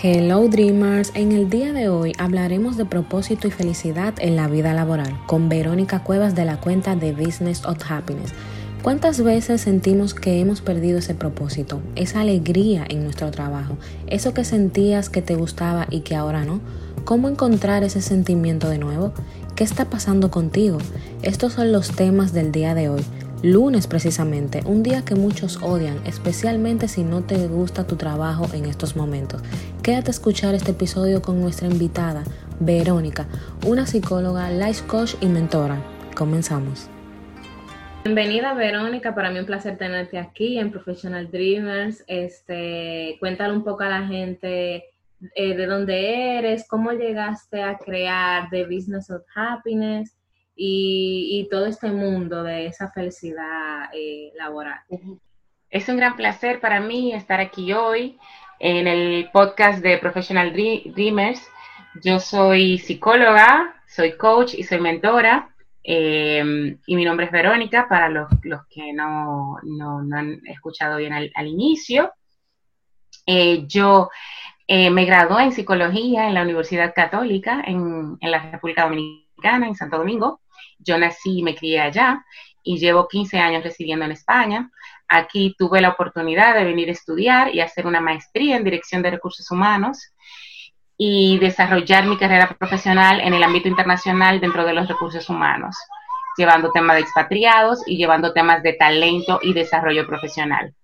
Hello Dreamers, en el día de hoy hablaremos de propósito y felicidad en la vida laboral con Verónica Cuevas de la cuenta de Business of Happiness. ¿Cuántas veces sentimos que hemos perdido ese propósito, esa alegría en nuestro trabajo, eso que sentías que te gustaba y que ahora no? ¿Cómo encontrar ese sentimiento de nuevo? ¿Qué está pasando contigo? Estos son los temas del día de hoy. Lunes precisamente, un día que muchos odian, especialmente si no te gusta tu trabajo en estos momentos. Quédate a escuchar este episodio con nuestra invitada, Verónica, una psicóloga, life coach y mentora. Comenzamos. Bienvenida Verónica, para mí un placer tenerte aquí en Professional Dreamers. Este, cuéntale un poco a la gente eh, de dónde eres, cómo llegaste a crear The Business of Happiness y, todo este mundo de esa felicidad eh, laboral. Es un gran placer para mí estar aquí hoy en el podcast de Professional Dreamers. Yo soy psicóloga, soy coach y soy mentora. Eh, y mi nombre es Verónica, para los, que no, han escuchado bien al, inicio. Eh, yo me gradué en psicología en la Universidad Católica en, en la República Dominicana, en Santo Domingo. Yo nací y me crié allá y llevo 15 años residiendo en España. Aquí tuve la oportunidad de venir a estudiar y hacer una maestría en dirección de recursos humanos y desarrollar mi carrera profesional en el ámbito internacional dentro de los recursos humanos, llevando temas de expatriados y llevando temas de talento y desarrollo profesional.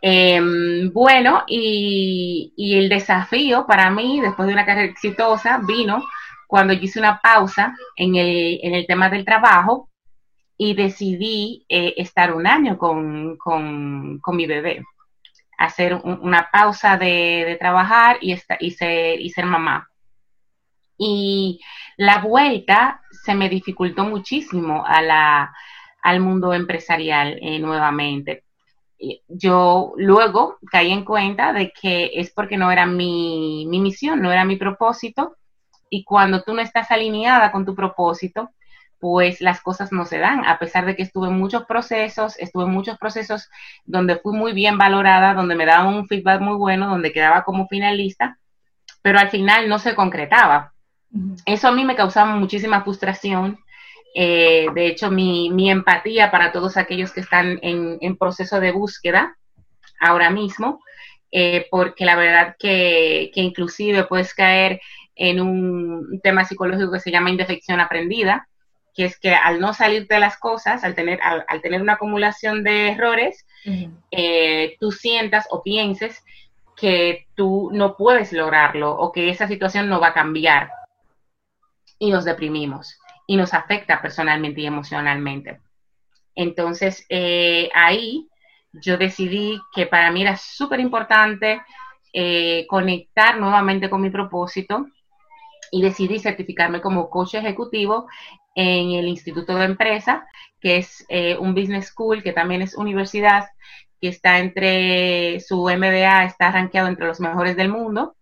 Em, bueno, y, y, el desafío para mí, después de una carrera exitosa, vino cuando yo hice una pausa en el, en el tema del trabajo y decidí eh, estar un año con, con, mi bebé, hacer una pausa de, de trabajar y, y, ser, y ser mamá. Y la vuelta se me dificultó muchísimo a la, al mundo empresarial eh, nuevamente. Yo luego caí en cuenta de que es porque no era mi, mi misión, no era mi propósito y cuando tú no estás alineada con tu propósito, pues las cosas no se dan, a pesar de que estuve en muchos procesos, estuve en muchos procesos donde fui muy bien valorada, donde me daban un feedback muy bueno, donde quedaba como finalista, pero al final no se concretaba. Eso a mí me causaba muchísima frustración. Eh, de hecho, mi, empatía para todos aquellos que están en, proceso de búsqueda ahora mismo, eh, porque la verdad que, que inclusive puedes caer en un tema psicológico que se llama indefección aprendida, que es que al no salir de las cosas, al tener, al, tener una acumulación de errores, eh, tú sientas o pienses que tú no puedes lograrlo o que esa situación no va a cambiar. Y nos deprimimos y nos afecta personalmente y emocionalmente. Entonces, eh, ahí yo decidí que para mí era súper importante eh, conectar nuevamente con mi propósito y decidí certificarme como coach ejecutivo en el Instituto de Empresa, que es eh, un business school, que también es universidad, que está entre su MBA, está rankeado entre los mejores del mundo.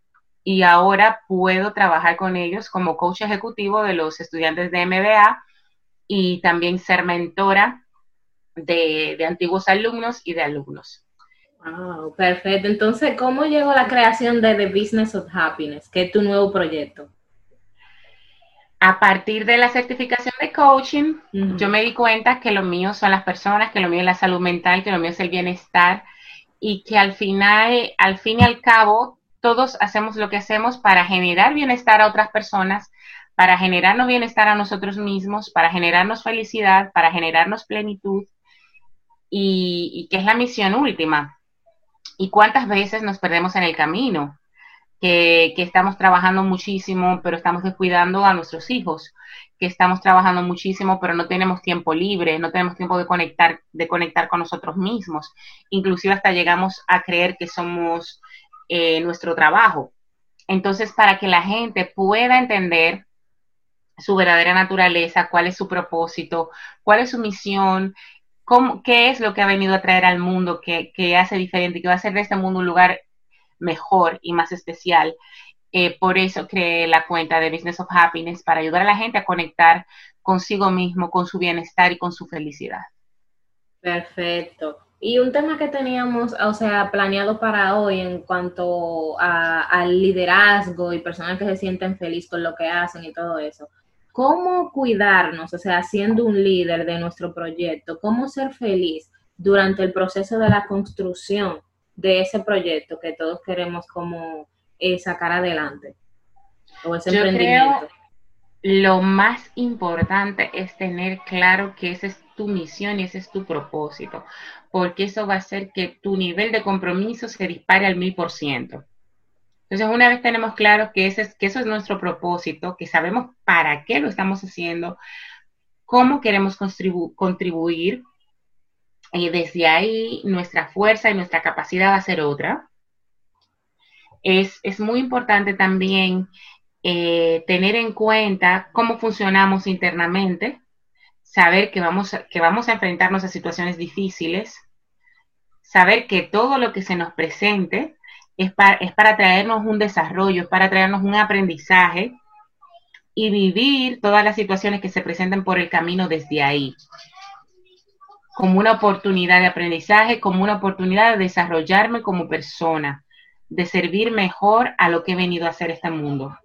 Y ahora puedo trabajar con ellos como coach ejecutivo de los estudiantes de MBA y también ser mentora de, antiguos alumnos y de alumnos. Wow, perfecto. Entonces, ¿cómo llegó la creación de The Business of Happiness, que es tu nuevo proyecto? A partir de la certificación de coaching, yo me di cuenta que lo mío son las personas, que lo mío es la salud mental, que lo mío es el bienestar y que al final, al fin y al cabo, todos hacemos lo que hacemos para generar bienestar a otras personas, para generarnos bienestar a nosotros mismos, para generarnos felicidad, para generarnos plenitud y, y que es la misión última. ¿Y cuántas veces nos perdemos en el camino? Que, estamos trabajando muchísimo, pero estamos descuidando a nuestros hijos, que estamos trabajando muchísimo, pero no tenemos tiempo libre, no tenemos tiempo de conectar, de conectar con nosotros mismos. Inclusive hasta llegamos a creer que somos eh, nuestro trabajo. Entonces, para que la gente pueda entender su verdadera naturaleza, cuál es su propósito, cuál es su misión, qué es lo que ha venido a traer al mundo, que, que hace diferente, que va a hacer de este mundo un lugar mejor y más especial. Eh, por eso creé la cuenta de Business of Happiness para ayudar a la gente a conectar consigo mismo, con su bienestar y con su felicidad. Perfecto. Y un tema que teníamos, o sea, planeado para hoy en cuanto al liderazgo y personas que se sienten felices con lo que hacen y todo eso. ¿Cómo cuidarnos, o sea, siendo un líder de nuestro proyecto? ¿Cómo ser feliz durante el proceso de la construcción de ese proyecto que todos queremos como eh, sacar adelante? O ese emprendimiento. lo más importante es tener claro que esa es tu misión y ese es tu propósito porque eso va a hacer que tu nivel de compromiso se dispare al mil por ciento. Entonces, una vez tenemos claro que, ese es, que eso es nuestro propósito, que sabemos para qué lo estamos haciendo, cómo queremos contribuir, y desde ahí nuestra fuerza y nuestra capacidad va a ser otra. Es, muy importante también eh, tener en cuenta cómo funcionamos internamente, saber que vamos, que vamos a enfrentarnos a situaciones difíciles, saber que todo lo que se nos presente es para, es para traernos un desarrollo, es para traernos un aprendizaje y vivir todas las situaciones que se presenten por el camino desde ahí, como una oportunidad de aprendizaje, como una oportunidad de desarrollarme como persona, de servir mejor a lo que he venido a hacer este mundo.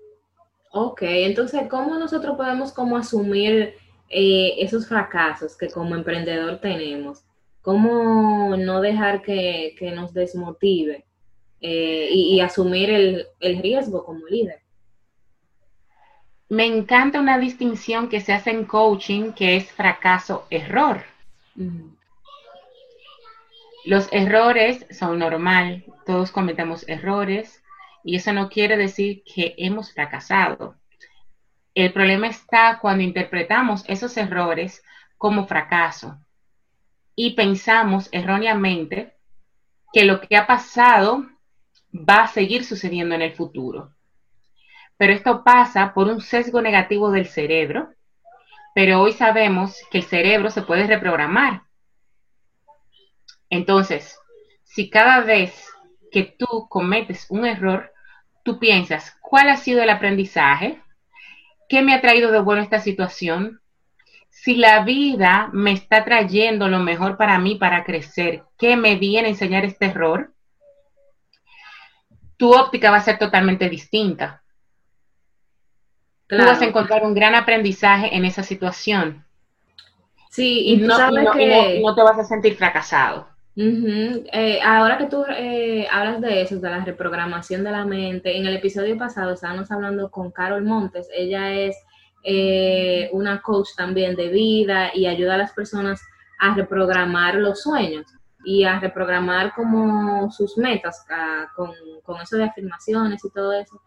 Ok, entonces, ¿cómo nosotros podemos como asumir eh, esos fracasos que como emprendedor tenemos, cómo no dejar que, nos desmotive eh, y, asumir el, riesgo como líder. Me encanta una distinción que se hace en coaching que es fracaso-error. Los errores son normal, todos cometemos errores y eso no quiere decir que hemos fracasado. El problema está cuando interpretamos esos errores como fracaso y pensamos erróneamente que lo que ha pasado va a seguir sucediendo en el futuro. Pero esto pasa por un sesgo negativo del cerebro, pero hoy sabemos que el cerebro se puede reprogramar. Entonces, si cada vez que tú cometes un error, tú piensas, ¿cuál ha sido el aprendizaje? ¿Qué me ha traído de bueno esta situación? Si la vida me está trayendo lo mejor para mí para crecer, ¿qué me viene a enseñar este error? Tu óptica va a ser totalmente distinta. Tú vas a encontrar un gran aprendizaje en esa situación. Sí, y, no, no te vas a sentir fracasado. Eh, ahora que tú eh, hablas de eso, de la reprogramación de la mente, en el episodio pasado estábamos hablando con Carol Montes, ella es eh, una coach también de vida y ayuda a las personas a reprogramar los sueños y a reprogramar como sus metas con, con eso de afirmaciones y todo eso.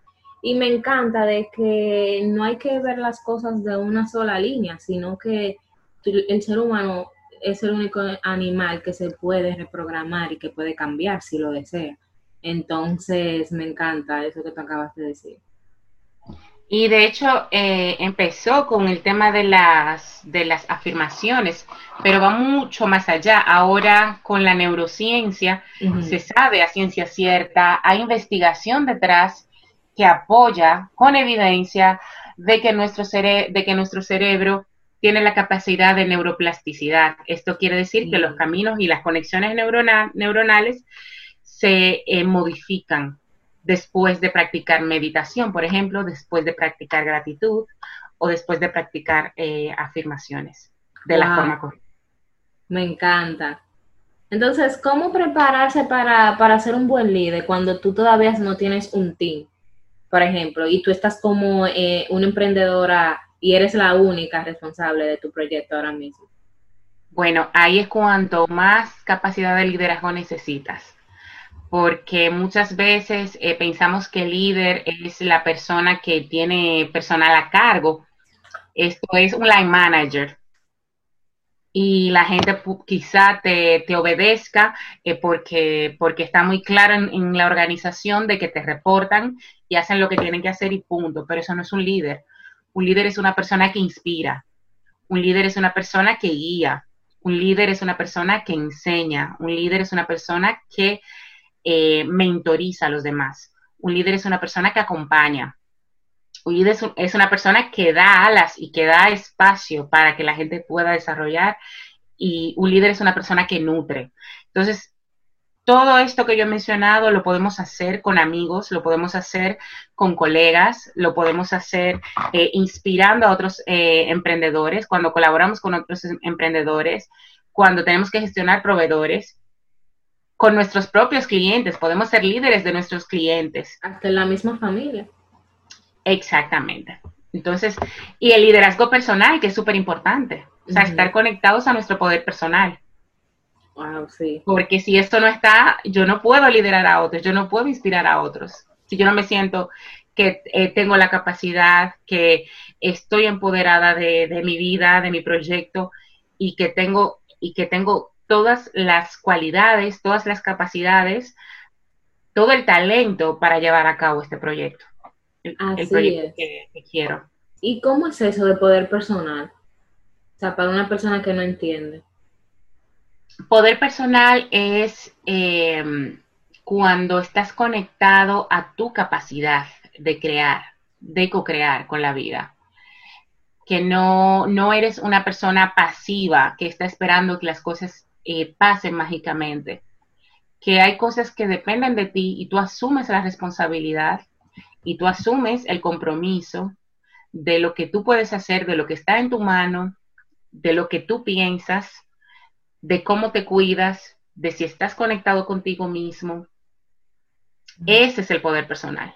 Y me encanta de que no hay que ver las cosas de una sola línea, sino que el ser humano es el único animal que se puede reprogramar y que puede cambiar si lo desea. Entonces, me encanta eso que tú acabas de decir. Y de hecho, eh, empezó con el tema de las, de las afirmaciones, pero va mucho más allá. Ahora, con la neurociencia, se sabe a ciencia cierta, hay investigación detrás que apoya con evidencia de que nuestro, de que nuestro cerebro tiene la capacidad de neuroplasticidad. Esto quiere decir que los caminos y las conexiones neuronales se eh, modifican después de practicar meditación, por ejemplo, después de practicar gratitud o después de practicar eh, afirmaciones de la forma correcta. Me encanta. Entonces, ¿cómo prepararse para, para ser un buen líder cuando tú todavía no tienes un team, por ejemplo, y tú estás como eh, una emprendedora y eres la única responsable de tu proyecto ahora mismo. Bueno, ahí es cuanto más capacidad de liderazgo necesitas, porque muchas veces eh, pensamos que el líder es la persona que tiene personal a cargo. Esto es un line manager. Y la gente quizá te, obedezca eh, porque, porque está muy claro en, en la organización de que te reportan hacen lo que tienen que hacer y punto. Pero eso no es un líder un líder es una persona que inspira. Un líder es una persona que guía. Un líder es una persona que enseña. Un líder es una persona que eh, mentoriza a los demás. Un líder es una persona que acompaña. Un líder es una persona que da alas y que da espacio para que la gente pueda desarrollar. Y un líder es una persona que nutre. Entonces, todo esto que yo he mencionado lo podemos hacer con amigos, lo podemos hacer con colegas, lo podemos hacer eh, inspirando a otros eh, emprendedores, cuando colaboramos con otros em, emprendedores, cuando tenemos que gestionar proveedores, con nuestros propios clientes, podemos ser líderes de nuestros clientes. Hasta en la misma familia. Exactamente. Entonces, y el liderazgo personal, que es súper importante. O sea, estar conectados a nuestro poder personal. Wow, sí. Porque si esto no está, yo no puedo liderar a otros, yo no puedo inspirar a otros. Si yo no me siento que eh, tengo la capacidad, que estoy empoderada de, de, mi vida, de mi proyecto y que tengo y que tengo todas las cualidades, todas las capacidades, todo el talento para llevar a cabo este proyecto. El, proyecto que, que quiero. ¿Y cómo es eso de poder personal? O sea, para una persona que no entiende. Poder personal es eh, cuando estás conectado a tu capacidad de crear, de co-crear con la vida. Que no, no eres una persona pasiva que está esperando que las cosas eh, pasen mágicamente. Que hay cosas que dependen de ti y tú asumes la responsabilidad y tú asumes el compromiso de lo que tú puedes hacer, de lo que está en tu mano, de lo que tú piensas, de cómo te cuidas, de si estás conectado contigo mismo. Ese es el poder personal.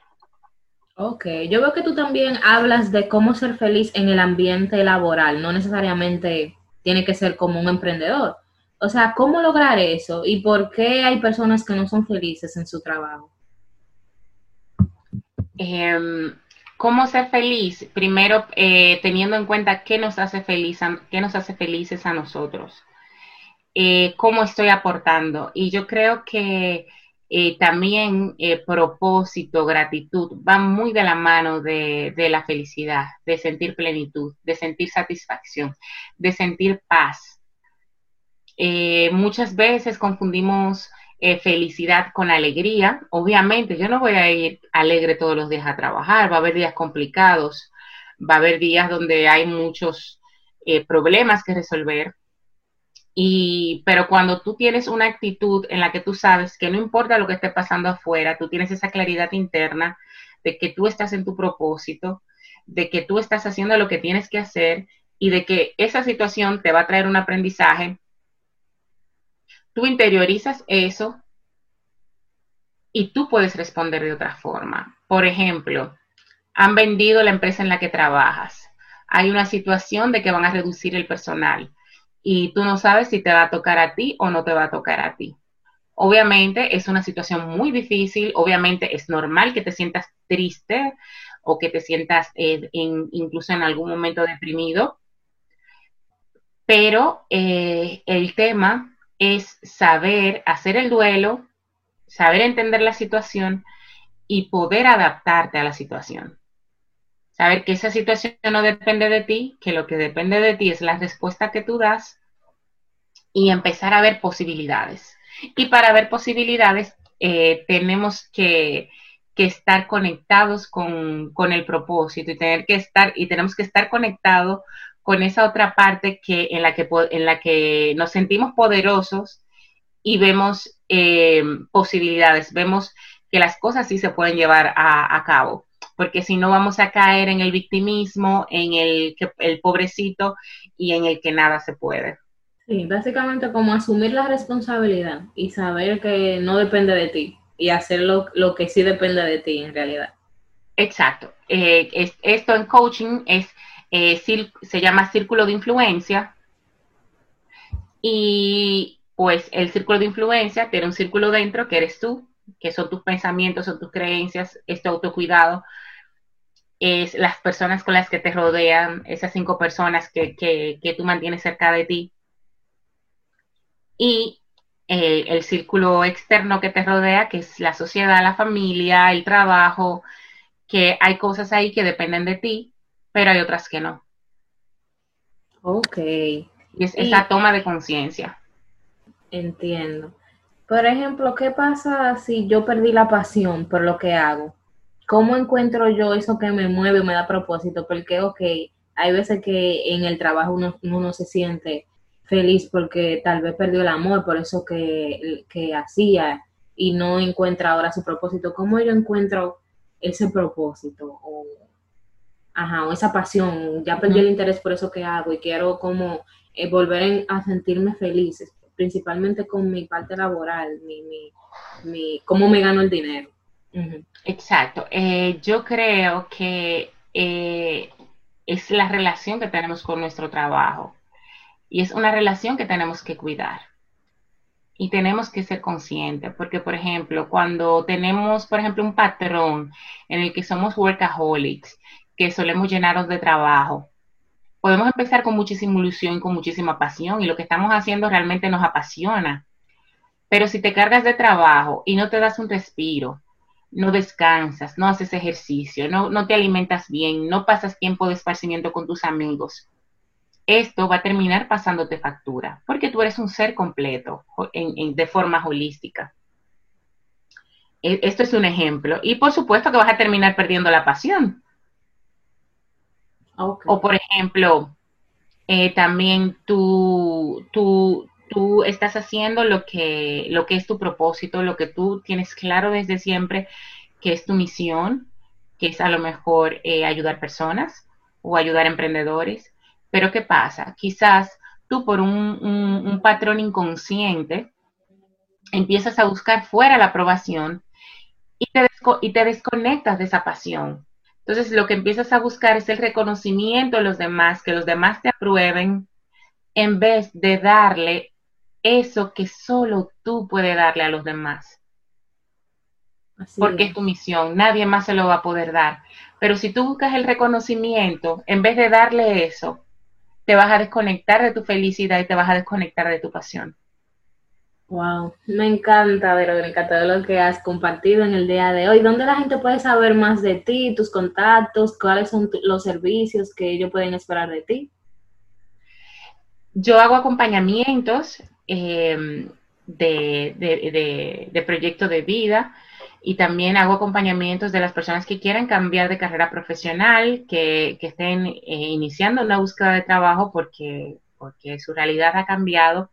Ok, yo veo que tú también hablas de cómo ser feliz en el ambiente laboral, no necesariamente tiene que ser como un emprendedor. O sea, ¿cómo lograr eso? ¿Y por qué hay personas que no son felices en su trabajo? Em, ¿Cómo ser feliz? Primero, eh, teniendo en cuenta qué nos hace feliz, qué nos hace felices a nosotros. Eh, cómo estoy aportando. Y yo creo que eh, también propósito, gratitud, van muy de la mano de, la felicidad, de sentir plenitud, de sentir satisfacción, de sentir paz. muchas veces confundimos eh, felicidad con alegría. Obviamente, yo no voy a ir alegre todos los días a trabajar, va a haber días complicados, va a haber días donde hay muchos eh, problemas que resolver. Pero cuando tú tienes una actitud en la que tú sabes que no importa lo que esté pasando afuera, tú tienes esa claridad interna de que tú estás en tu propósito, de que tú estás haciendo lo que tienes que hacer y de que esa situación te va a traer un aprendizaje, tú interiorizas eso y tú puedes responder de otra forma. Por ejemplo, han vendido la empresa en la que trabajas. Hay una situación de que van a reducir el personal y tú no sabes si te va a tocar a ti o no te va a tocar a ti. Obviamente es una situación muy difícil, obviamente es normal que te sientas triste o que te sientas eh, incluso en algún momento deprimido, pero eh, el tema es saber hacer el duelo, saber entender la situación y poder adaptarte a la situación. Saber que esa situación no depende de ti, que lo que depende de ti es la respuesta que tú das y empezar a ver posibilidades. Y para ver posibilidades eh, tenemos que, estar conectados con, con, el propósito y tener que estar y tenemos que estar conectados con esa otra parte que, en, la que, en la que nos sentimos poderosos y vemos eh, posibilidades, vemos que las cosas sí se pueden llevar a, cabo, porque si no vamos a caer en el victimismo, en el, el pobrecito y en el que nada se puede. Sí, básicamente como asumir la responsabilidad y saber que no depende de ti y hacer lo, que sí depende de ti en realidad. Exacto. Eh, esto en coaching es eh, se llama círculo de influencia. Y pues el círculo de influencia tiene un círculo dentro que eres tú, que son tus pensamientos, son tus creencias, este autocuidado, es las personas con las que te rodean, esas cinco personas que, que, tú mantienes cerca de ti. Y eh, el círculo externo que te rodea, que es la sociedad, la familia, el trabajo, que hay cosas ahí que dependen de ti, pero hay otras que no. Ok. Y es esa toma de conciencia. Entiendo. Por ejemplo, ¿qué pasa si yo perdí la pasión por lo que hago? ¿Cómo encuentro yo eso que me mueve, me da propósito? Porque, ok, hay veces que en el trabajo uno, no se siente feliz porque tal vez perdió el amor por eso que, que hacía y no encuentra ahora su propósito. ¿Cómo yo encuentro ese propósito o, ajá, o esa pasión? Ya perdí el interés por eso que hago y quiero como eh, volver a sentirme feliz, principalmente con mi parte laboral, mi, mi, mi cómo me gano el dinero. Exacto. Eh, yo creo que eh, es la relación que tenemos con nuestro trabajo y es una relación que tenemos que cuidar y tenemos que ser conscientes, porque por ejemplo, cuando tenemos, por ejemplo, un patrón en el que somos workaholics, que solemos llenarnos de trabajo, podemos empezar con muchísima ilusión, con muchísima pasión, y lo que estamos haciendo realmente nos apasiona. Pero si te cargas de trabajo y no te das un respiro, no descansas, no haces ejercicio, no, no te alimentas bien, no pasas tiempo de esparcimiento con tus amigos, esto va a terminar pasándote factura, porque tú eres un ser completo de forma holística. E, esto es un ejemplo. Y por supuesto que vas a terminar perdiendo la pasión. O por ejemplo, eh, también tú, tú, tú, estás haciendo lo que, lo que es tu propósito, lo que tú tienes claro desde siempre, que es tu misión, que es a lo mejor eh, ayudar personas o ayudar emprendedores pero ¿qué pasa? Quizás tú por un, patrón inconsciente empiezas a buscar fuera la aprobación y te, y te desconectas de esa pasión. Entonces lo que empiezas a buscar es el reconocimiento de los demás, que los demás te aprueben, en vez de darle eso que solo tú puedes darle a los demás. porque es. tu misión, nadie más se lo va a poder dar. Pero si tú buscas el reconocimiento, en vez de darle eso, te vas a desconectar de tu felicidad y te vas a desconectar de tu pasión. Wow, me encanta, Verónica, todo lo que has compartido en el día de hoy. ¿Dónde la gente puede saber más de ti, tus contactos, cuáles son los servicios que ellos pueden esperar de ti? Yo hago acompañamientos eh, de, de, de proyecto de vida y también hago acompañamientos de las personas que quieran cambiar de carrera profesional, que, estén eh, iniciando una búsqueda de trabajo porque, porque su realidad ha cambiado.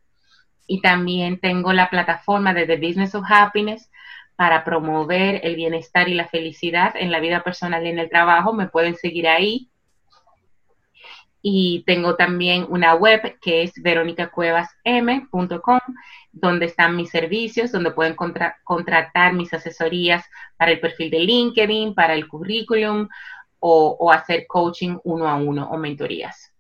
Y también tengo la plataforma de The Business of Happiness para promover el bienestar y la felicidad en la vida personal y en el trabajo. Me pueden seguir ahí. Y tengo también una web que es veronicacuevasm.com donde están mis servicios, donde pueden contratar mis asesorías para el perfil de LinkedIn, para el currículum o, hacer coaching uno a uno o mentorías.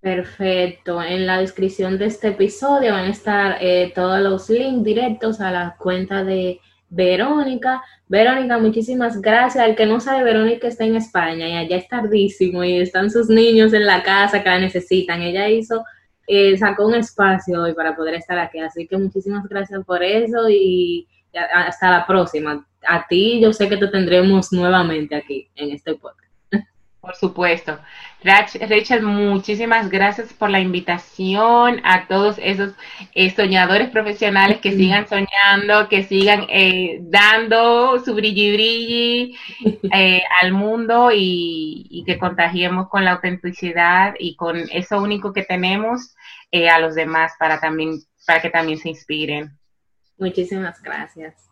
Perfecto. En la descripción de este episodio van a estar eh, todos los links directos a la cuenta de Verónica. Verónica, muchísimas gracias. El que no sabe, Verónica está en España y allá es tardísimo y están sus niños en la casa que la necesitan. Ella hizo eh, sacó un espacio hoy para poder estar aquí. Así que muchísimas gracias por eso y hasta la próxima. A ti yo sé que te tendremos nuevamente aquí en este podcast. Por supuesto. Rachel, muchísimas gracias por la invitación a todos esos eh, soñadores profesionales que sigan soñando, que sigan eh, dando su brilli brilli eh, al mundo y, que contagiemos con la autenticidad y con eso único que tenemos a los demás para también para que también se inspiren. Muchísimas gracias.